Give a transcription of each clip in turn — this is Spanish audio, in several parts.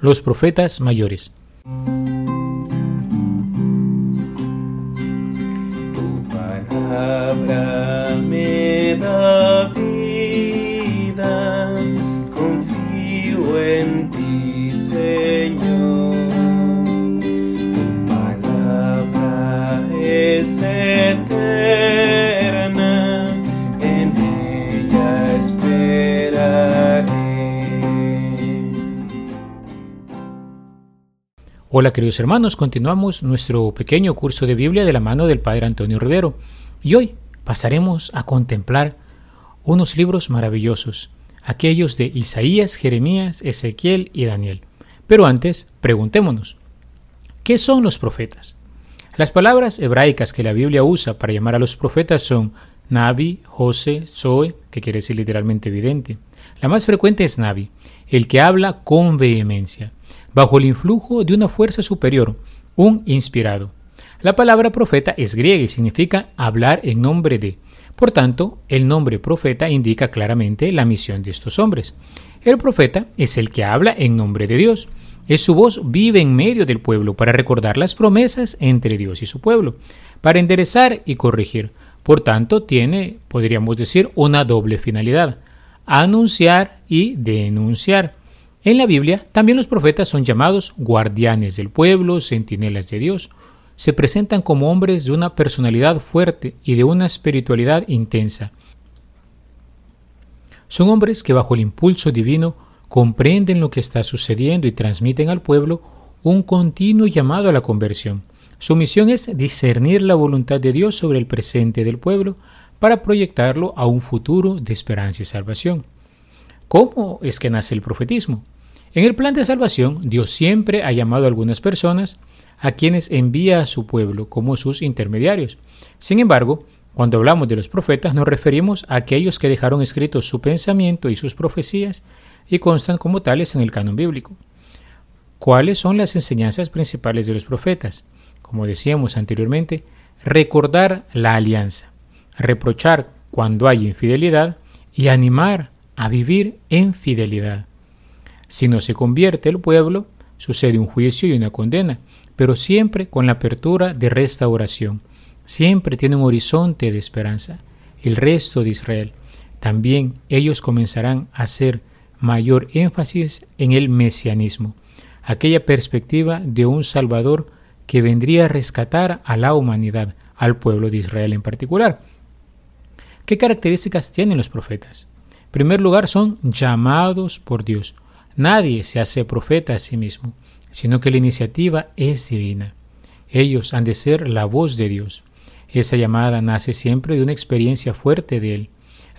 los profetas mayores. Tu palabra me da vida, confío en ti, Señor. Tu palabra es eterna, Hola queridos hermanos, continuamos nuestro pequeño curso de Biblia de la mano del Padre Antonio Rivero y hoy pasaremos a contemplar unos libros maravillosos, aquellos de Isaías, Jeremías, Ezequiel y Daniel. Pero antes, preguntémonos, ¿qué son los profetas? Las palabras hebraicas que la Biblia usa para llamar a los profetas son Nabi, José, Zoe, que quiere decir literalmente evidente. La más frecuente es Nabi, el que habla con vehemencia bajo el influjo de una fuerza superior, un inspirado. La palabra profeta es griega y significa hablar en nombre de. Por tanto, el nombre profeta indica claramente la misión de estos hombres. El profeta es el que habla en nombre de Dios. Es su voz vive en medio del pueblo para recordar las promesas entre Dios y su pueblo, para enderezar y corregir. Por tanto, tiene, podríamos decir, una doble finalidad, anunciar y denunciar. En la Biblia también los profetas son llamados guardianes del pueblo, centinelas de Dios. Se presentan como hombres de una personalidad fuerte y de una espiritualidad intensa. Son hombres que bajo el impulso divino comprenden lo que está sucediendo y transmiten al pueblo un continuo llamado a la conversión. Su misión es discernir la voluntad de Dios sobre el presente del pueblo para proyectarlo a un futuro de esperanza y salvación. ¿Cómo es que nace el profetismo? En el plan de salvación, Dios siempre ha llamado a algunas personas a quienes envía a su pueblo como sus intermediarios. Sin embargo, cuando hablamos de los profetas nos referimos a aquellos que dejaron escritos su pensamiento y sus profecías y constan como tales en el canon bíblico. ¿Cuáles son las enseñanzas principales de los profetas? Como decíamos anteriormente, recordar la alianza, reprochar cuando hay infidelidad y animar a vivir en fidelidad. Si no se convierte el pueblo, sucede un juicio y una condena, pero siempre con la apertura de restauración. Siempre tiene un horizonte de esperanza. El resto de Israel, también ellos comenzarán a hacer mayor énfasis en el mesianismo, aquella perspectiva de un Salvador que vendría a rescatar a la humanidad, al pueblo de Israel en particular. ¿Qué características tienen los profetas? En primer lugar, son llamados por Dios. Nadie se hace profeta a sí mismo, sino que la iniciativa es divina. Ellos han de ser la voz de Dios. Esa llamada nace siempre de una experiencia fuerte de Él.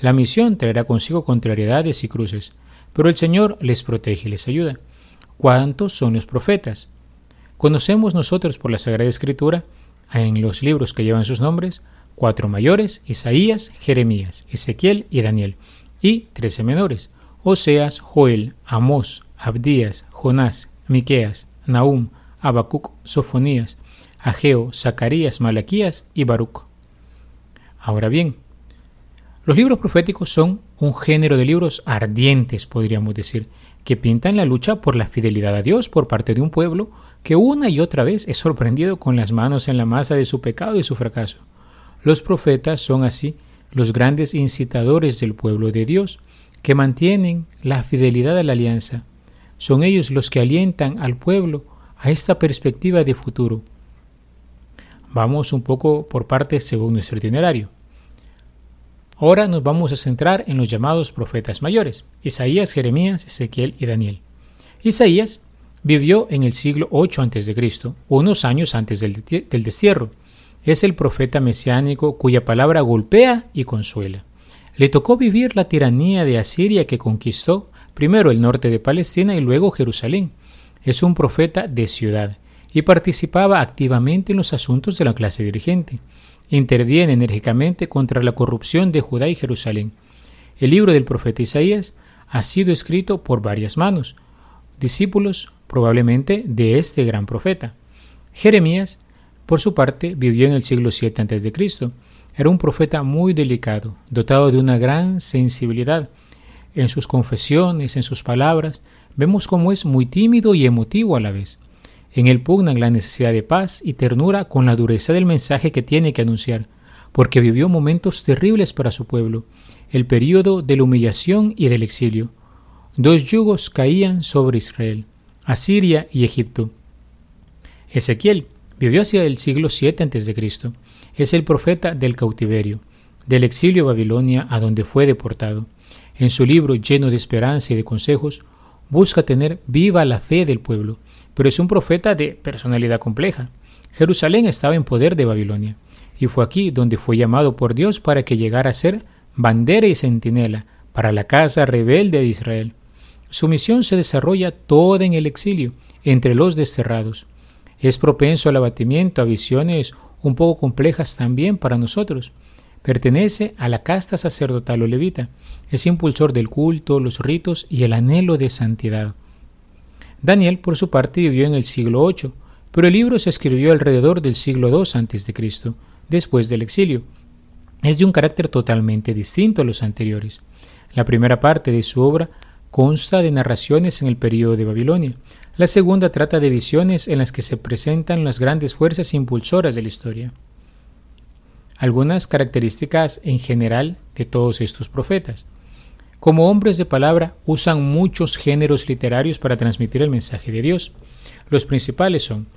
La misión traerá consigo contrariedades y cruces, pero el Señor les protege y les ayuda. ¿Cuántos son los profetas? Conocemos nosotros por la Sagrada Escritura, en los libros que llevan sus nombres, cuatro mayores, Isaías, Jeremías, Ezequiel y Daniel, y trece menores, Oseas, Joel, Amós, Abdías, Jonás, Miqueas, Nahum, Habacuc, Sofonías, Ageo, Zacarías, Malaquías y Baruch. Ahora bien, los libros proféticos son un género de libros ardientes, podríamos decir, que pintan la lucha por la fidelidad a Dios por parte de un pueblo que una y otra vez es sorprendido con las manos en la masa de su pecado y su fracaso. Los profetas son así los grandes incitadores del pueblo de Dios, que mantienen la fidelidad a la alianza. Son ellos los que alientan al pueblo a esta perspectiva de futuro. Vamos un poco por partes según nuestro itinerario. Ahora nos vamos a centrar en los llamados profetas mayores, Isaías, Jeremías, Ezequiel y Daniel. Isaías vivió en el siglo 8 a.C., unos años antes del, del destierro. Es el profeta mesiánico cuya palabra golpea y consuela. Le tocó vivir la tiranía de Asiria que conquistó primero el norte de Palestina y luego Jerusalén. Es un profeta de ciudad y participaba activamente en los asuntos de la clase dirigente. Interviene enérgicamente contra la corrupción de Judá y Jerusalén. El libro del profeta Isaías ha sido escrito por varias manos, discípulos probablemente de este gran profeta. Jeremías, por su parte, vivió en el siglo VII a.C. Era un profeta muy delicado, dotado de una gran sensibilidad. En sus confesiones, en sus palabras, vemos cómo es muy tímido y emotivo a la vez. En él pugnan la necesidad de paz y ternura con la dureza del mensaje que tiene que anunciar, porque vivió momentos terribles para su pueblo, el período de la humillación y del exilio. Dos yugos caían sobre Israel, Asiria y Egipto. Ezequiel vivió hacia el siglo VII a.C. Es el profeta del cautiverio, del exilio a Babilonia a donde fue deportado. En su libro lleno de esperanza y de consejos, busca tener viva la fe del pueblo, pero es un profeta de personalidad compleja. Jerusalén estaba en poder de Babilonia, y fue aquí donde fue llamado por Dios para que llegara a ser bandera y centinela para la casa rebelde de Israel. Su misión se desarrolla toda en el exilio, entre los desterrados. Es propenso al abatimiento, a visiones un poco complejas también para nosotros. Pertenece a la casta sacerdotal o levita. Es impulsor del culto, los ritos y el anhelo de santidad. Daniel, por su parte, vivió en el siglo VIII, pero el libro se escribió alrededor del siglo II a.C., después del exilio. Es de un carácter totalmente distinto a los anteriores. La primera parte de su obra consta de narraciones en el período de Babilonia. La segunda trata de visiones en las que se presentan las grandes fuerzas impulsoras de la historia. Algunas características en general de todos estos profetas. Como hombres de palabra usan muchos géneros literarios para transmitir el mensaje de Dios. Los principales son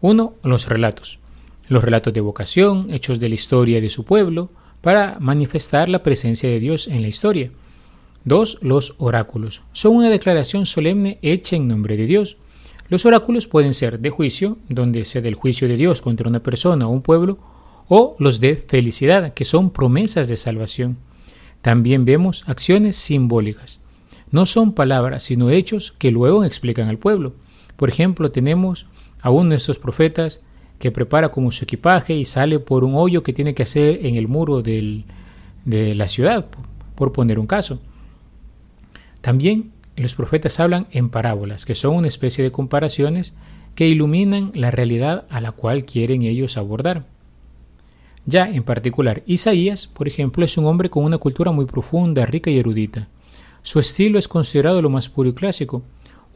1. Los relatos. Los relatos de vocación, hechos de la historia de su pueblo, para manifestar la presencia de Dios en la historia. 2. Los oráculos. Son una declaración solemne hecha en nombre de Dios. Los oráculos pueden ser de juicio, donde se da el juicio de Dios contra una persona o un pueblo, o los de felicidad, que son promesas de salvación. También vemos acciones simbólicas. No son palabras, sino hechos que luego explican al pueblo. Por ejemplo, tenemos a uno de estos profetas que prepara como su equipaje y sale por un hoyo que tiene que hacer en el muro de la ciudad, por poner un caso. También los profetas hablan en parábolas, que son una especie de comparaciones que iluminan la realidad a la cual quieren ellos abordar. Ya en particular, Isaías, por ejemplo, es un hombre con una cultura muy profunda, rica y erudita. Su estilo es considerado lo más puro y clásico.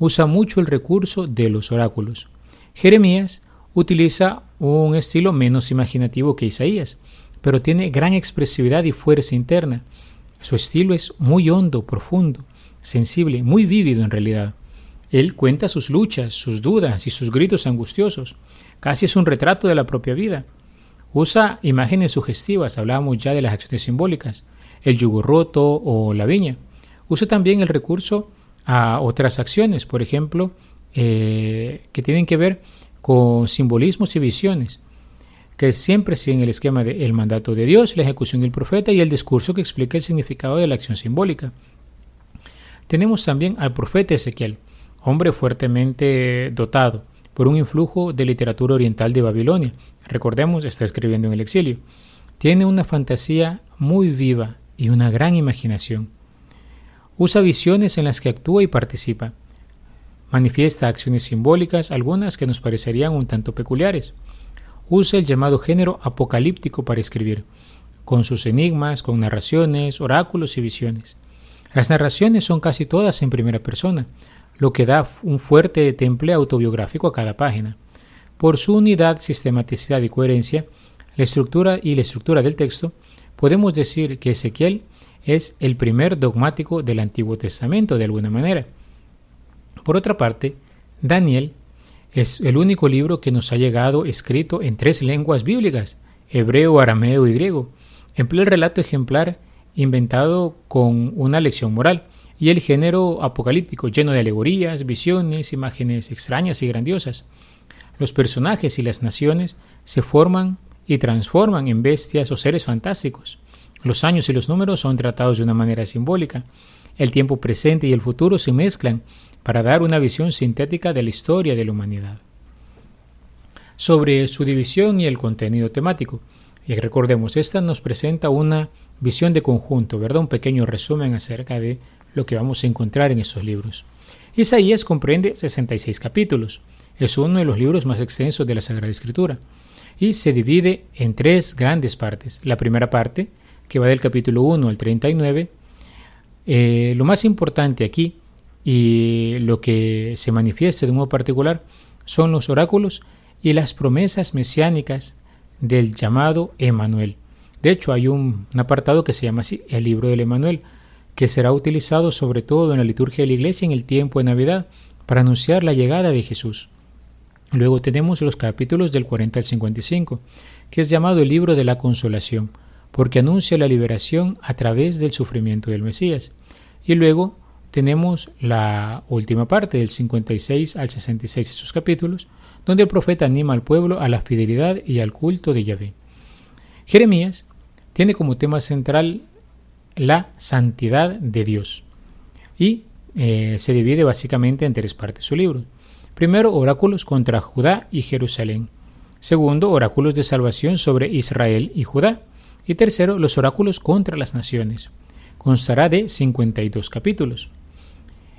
Usa mucho el recurso de los oráculos. Jeremías utiliza un estilo menos imaginativo que Isaías, pero tiene gran expresividad y fuerza interna. Su estilo es muy hondo, profundo sensible, muy vívido en realidad. Él cuenta sus luchas, sus dudas y sus gritos angustiosos. Casi es un retrato de la propia vida. Usa imágenes sugestivas, hablábamos ya de las acciones simbólicas, el yugo roto o la viña. Usa también el recurso a otras acciones, por ejemplo, eh, que tienen que ver con simbolismos y visiones, que siempre siguen el esquema del mandato de Dios, la ejecución del profeta y el discurso que explica el significado de la acción simbólica. Tenemos también al profeta Ezequiel, hombre fuertemente dotado por un influjo de literatura oriental de Babilonia. Recordemos, está escribiendo en el exilio. Tiene una fantasía muy viva y una gran imaginación. Usa visiones en las que actúa y participa. Manifiesta acciones simbólicas, algunas que nos parecerían un tanto peculiares. Usa el llamado género apocalíptico para escribir, con sus enigmas, con narraciones, oráculos y visiones. Las narraciones son casi todas en primera persona, lo que da un fuerte temple autobiográfico a cada página. Por su unidad, sistematicidad y coherencia, la estructura y la estructura del texto, podemos decir que Ezequiel es el primer dogmático del Antiguo Testamento de alguna manera. Por otra parte, Daniel es el único libro que nos ha llegado escrito en tres lenguas bíblicas, hebreo, arameo y griego. Emplea el relato ejemplar inventado con una lección moral, y el género apocalíptico, lleno de alegorías, visiones, imágenes extrañas y grandiosas. Los personajes y las naciones se forman y transforman en bestias o seres fantásticos. Los años y los números son tratados de una manera simbólica. El tiempo presente y el futuro se mezclan para dar una visión sintética de la historia de la humanidad. Sobre su división y el contenido temático. Y recordemos, esta nos presenta una visión de conjunto, ¿verdad? Un pequeño resumen acerca de lo que vamos a encontrar en estos libros. Isaías comprende 66 capítulos. Es uno de los libros más extensos de la Sagrada Escritura y se divide en tres grandes partes. La primera parte, que va del capítulo 1 al 39, eh, lo más importante aquí y lo que se manifiesta de modo particular son los oráculos y las promesas mesiánicas del llamado Emanuel. De hecho, hay un, apartado que se llama así, el libro del Emanuel, que será utilizado sobre todo en la liturgia de la iglesia en el tiempo de Navidad para anunciar la llegada de Jesús. Luego tenemos los capítulos del 40 al 55, que es llamado el libro de la consolación, porque anuncia la liberación a través del sufrimiento del Mesías. Y luego tenemos la última parte del 56 al 66 de sus capítulos, donde el profeta anima al pueblo a la fidelidad y al culto de Yahvé. Jeremías tiene como tema central la santidad de Dios y eh, se divide básicamente en tres partes su libro. Primero, oráculos contra Judá y Jerusalén. Segundo, oráculos de salvación sobre Israel y Judá. Y tercero, los oráculos contra las naciones. Constará de 52 capítulos.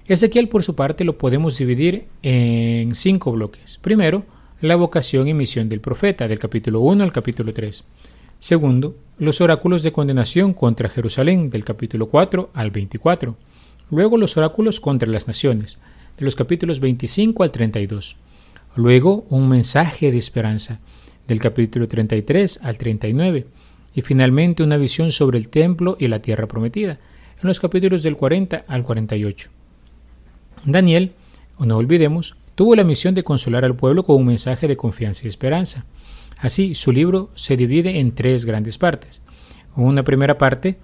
Ezequiel, por su parte, lo podemos dividir en cinco bloques. Primero, la vocación y misión del profeta, del capítulo 1 al capítulo 3. Segundo, los oráculos de condenación contra Jerusalén, del capítulo 4 al 24. Luego, los oráculos contra las naciones, de los capítulos 25 al 32. Luego, un mensaje de esperanza, del capítulo 33 al 39. Y finalmente, una visión sobre el templo y la tierra prometida, en los capítulos del 40 al 48. Daniel, no olvidemos, tuvo la misión de consolar al pueblo con un mensaje de confianza y esperanza. Así, su libro se divide en tres grandes partes. Una primera parte,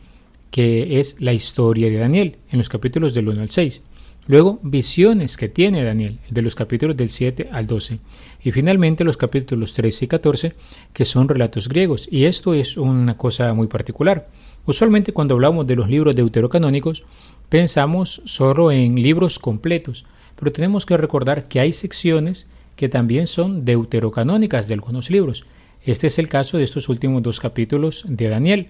que es la historia de Daniel, en los capítulos del 1 al 6. Luego, visiones que tiene Daniel, de los capítulos del 7 al 12. Y finalmente los capítulos 13 y 14, que son relatos griegos. Y esto es una cosa muy particular. Usualmente cuando hablamos de los libros deuterocanónicos, pensamos solo en libros completos, pero tenemos que recordar que hay secciones que también son deuterocanónicas de algunos libros. Este es el caso de estos últimos dos capítulos de Daniel.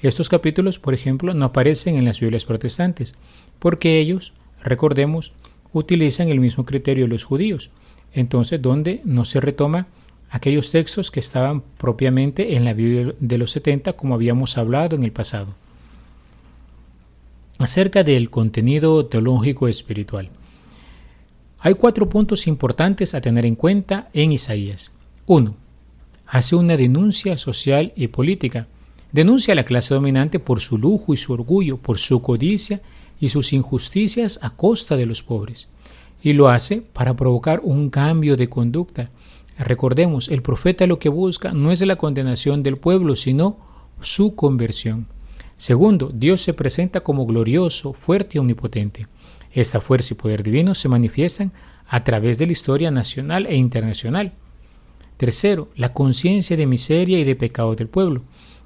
Estos capítulos, por ejemplo, no aparecen en las Biblias protestantes, porque ellos, recordemos, utilizan el mismo criterio de los judíos. Entonces, donde no se retoma aquellos textos que estaban propiamente en la Biblia de los 70, como habíamos hablado en el pasado. Acerca del contenido teológico espiritual. Hay cuatro puntos importantes a tener en cuenta en Isaías. 1. Hace una denuncia social y política. Denuncia a la clase dominante por su lujo y su orgullo, por su codicia y sus injusticias a costa de los pobres. Y lo hace para provocar un cambio de conducta Recordemos, el profeta lo que busca no es la condenación del pueblo, sino su conversión. Segundo, Dios se presenta como glorioso, fuerte y omnipotente. Esta fuerza y poder divino se manifiestan a través de la historia nacional e internacional. Tercero, la conciencia de miseria y de pecado del pueblo.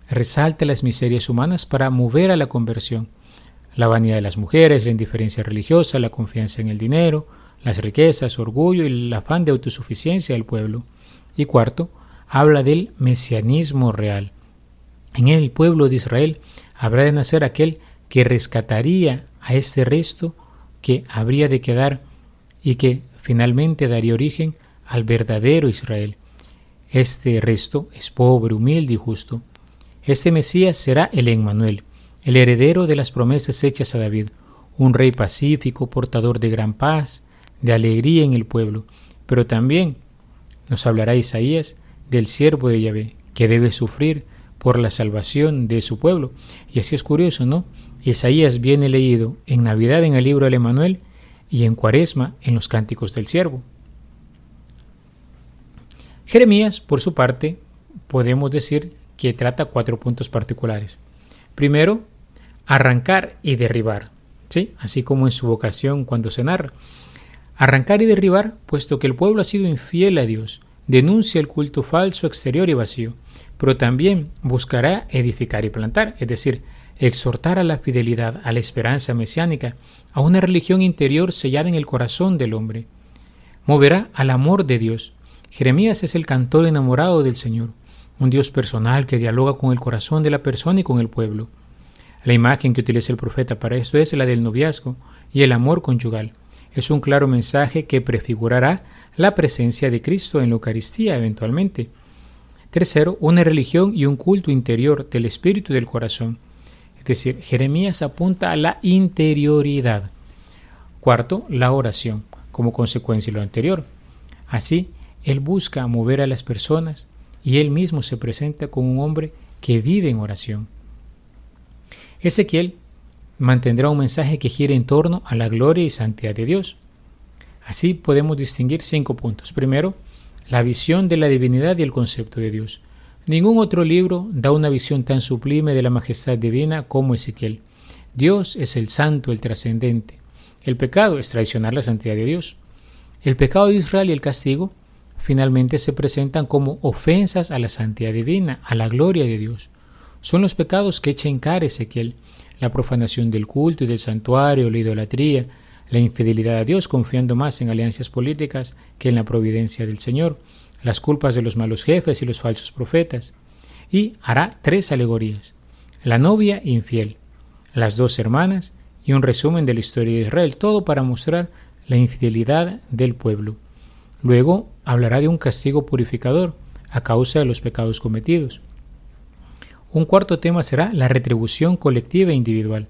Resalta las miserias humanas para mover a la conversión. La vanidad de las mujeres, la indiferencia religiosa, la confianza en el dinero, las riquezas, orgullo y el afán de autosuficiencia del pueblo. Y cuarto, habla del mesianismo real. En el pueblo de Israel habrá de nacer aquel que rescataría a este resto que habría de quedar y que finalmente daría origen al verdadero Israel. Este resto es pobre, humilde y justo. Este Mesías será el Emmanuel, el heredero de las promesas hechas a David, un rey pacífico, portador de gran paz, de alegría en el pueblo, pero también nos hablará Isaías del siervo de Yahvé, que debe sufrir por la salvación de su pueblo. Y así es curioso, ¿no? Isaías viene leído en Navidad en el libro del Emanuel y en Cuaresma en los cánticos del siervo. Jeremías, por su parte, podemos decir que trata cuatro puntos particulares. Primero, arrancar y derribar, ¿sí? así como en su vocación cuando se narra. Arrancar y derribar, puesto que el pueblo ha sido infiel a Dios, denuncia el culto falso, exterior y vacío, pero también buscará edificar y plantar, es decir, exhortar a la fidelidad, a la esperanza mesiánica, a una religión interior sellada en el corazón del hombre. Moverá al amor de Dios. Jeremías es el cantor enamorado del Señor, un Dios personal que dialoga con el corazón de la persona y con el pueblo. La imagen que utiliza el profeta para esto es la del noviazgo y el amor conyugal es un claro mensaje que prefigurará la presencia de Cristo en la Eucaristía eventualmente. Tercero, una religión y un culto interior del espíritu y del corazón. Es decir, Jeremías apunta a la interioridad. Cuarto, la oración, como consecuencia de lo anterior. Así, Él busca mover a las personas y Él mismo se presenta como un hombre que vive en oración. Ezequiel mantendrá un mensaje que gira en torno a la gloria y santidad de Dios. Así podemos distinguir cinco puntos. Primero, la visión de la divinidad y el concepto de Dios. Ningún otro libro da una visión tan sublime de la majestad divina como Ezequiel. Dios es el santo, el trascendente. El pecado es traicionar la santidad de Dios. El pecado de Israel y el castigo finalmente se presentan como ofensas a la santidad divina, a la gloria de Dios. Son los pecados que echa en cara Ezequiel, la profanación del culto y del santuario, la idolatría, la infidelidad a Dios confiando más en alianzas políticas que en la providencia del Señor, las culpas de los malos jefes y los falsos profetas, y hará tres alegorías, la novia infiel, las dos hermanas y un resumen de la historia de Israel, todo para mostrar la infidelidad del pueblo. Luego hablará de un castigo purificador a causa de los pecados cometidos. Un cuarto tema será la retribución colectiva e individual.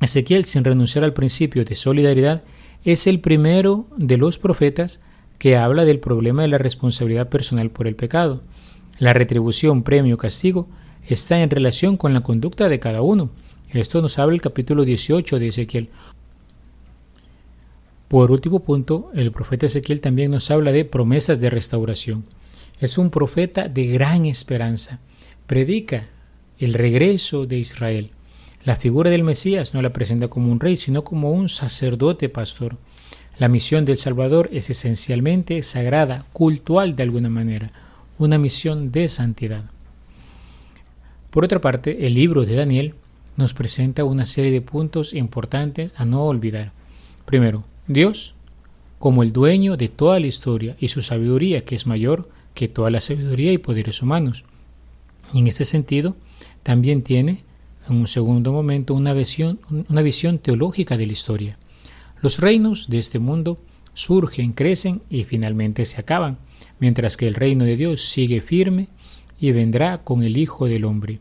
Ezequiel, sin renunciar al principio de solidaridad, es el primero de los profetas que habla del problema de la responsabilidad personal por el pecado. La retribución, premio, castigo está en relación con la conducta de cada uno. Esto nos habla el capítulo 18 de Ezequiel. Por último punto, el profeta Ezequiel también nos habla de promesas de restauración. Es un profeta de gran esperanza. Predica el regreso de Israel. La figura del Mesías no la presenta como un rey, sino como un sacerdote pastor. La misión del Salvador es esencialmente sagrada, cultual de alguna manera, una misión de santidad. Por otra parte, el libro de Daniel nos presenta una serie de puntos importantes a no olvidar. Primero, Dios, como el dueño de toda la historia y su sabiduría, que es mayor que toda la sabiduría y poderes humanos. Y en este sentido, también tiene, en un segundo momento, una una visión teológica de la historia. Los reinos de este mundo surgen, crecen y finalmente se acaban, mientras que el reino de Dios sigue firme y vendrá con el Hijo del Hombre.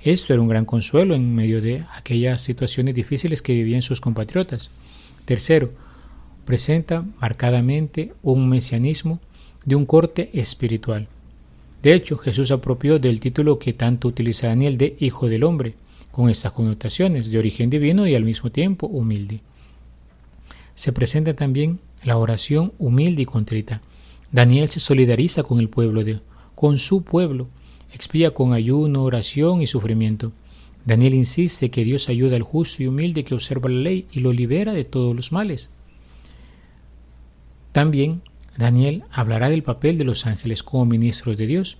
Esto era un gran consuelo en medio de aquellas situaciones difíciles que vivían sus compatriotas. Tercero, presenta marcadamente un mesianismo de un corte espiritual. De hecho, Jesús apropió del título que tanto utiliza Daniel de Hijo del Hombre, con estas connotaciones de origen divino y al mismo tiempo humilde se presenta también la oración humilde y contrita. Daniel se solidariza con el pueblo de con su pueblo, expía con ayuno, oración y sufrimiento. Daniel insiste que Dios ayuda al justo y humilde que observa la ley y lo libera de todos los males. También Daniel hablará del papel de los ángeles como ministros de Dios,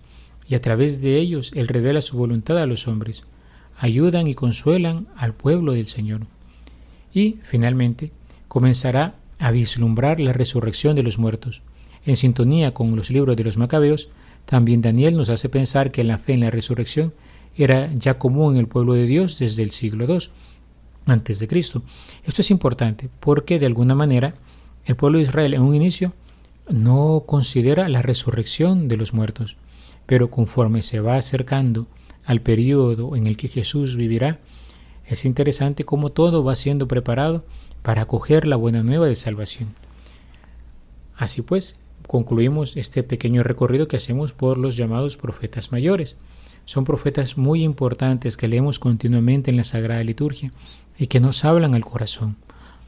y a través de ellos Él revela su voluntad a los hombres, ayudan y consuelan al pueblo del Señor. Y, finalmente, comenzará a vislumbrar la resurrección de los muertos. En sintonía con los libros de los macabeos, también Daniel nos hace pensar que la fe en la resurrección era ya común en el pueblo de Dios desde el siglo II antes de Cristo. Esto es importante porque de alguna manera el pueblo de Israel en un inicio no considera la resurrección de los muertos, pero conforme se va acercando al periodo en el que Jesús vivirá, es interesante cómo todo va siendo preparado para acoger la buena nueva de salvación. Así pues, concluimos este pequeño recorrido que hacemos por los llamados profetas mayores. Son profetas muy importantes que leemos continuamente en la Sagrada Liturgia y que nos hablan al corazón,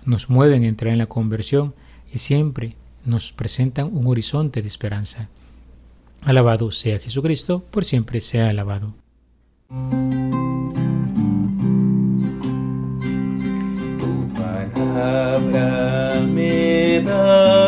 nos mueven a entrar en la conversión y siempre nos presentan un horizonte de esperanza. Alabado sea Jesucristo, por siempre sea alabado. Palabra me da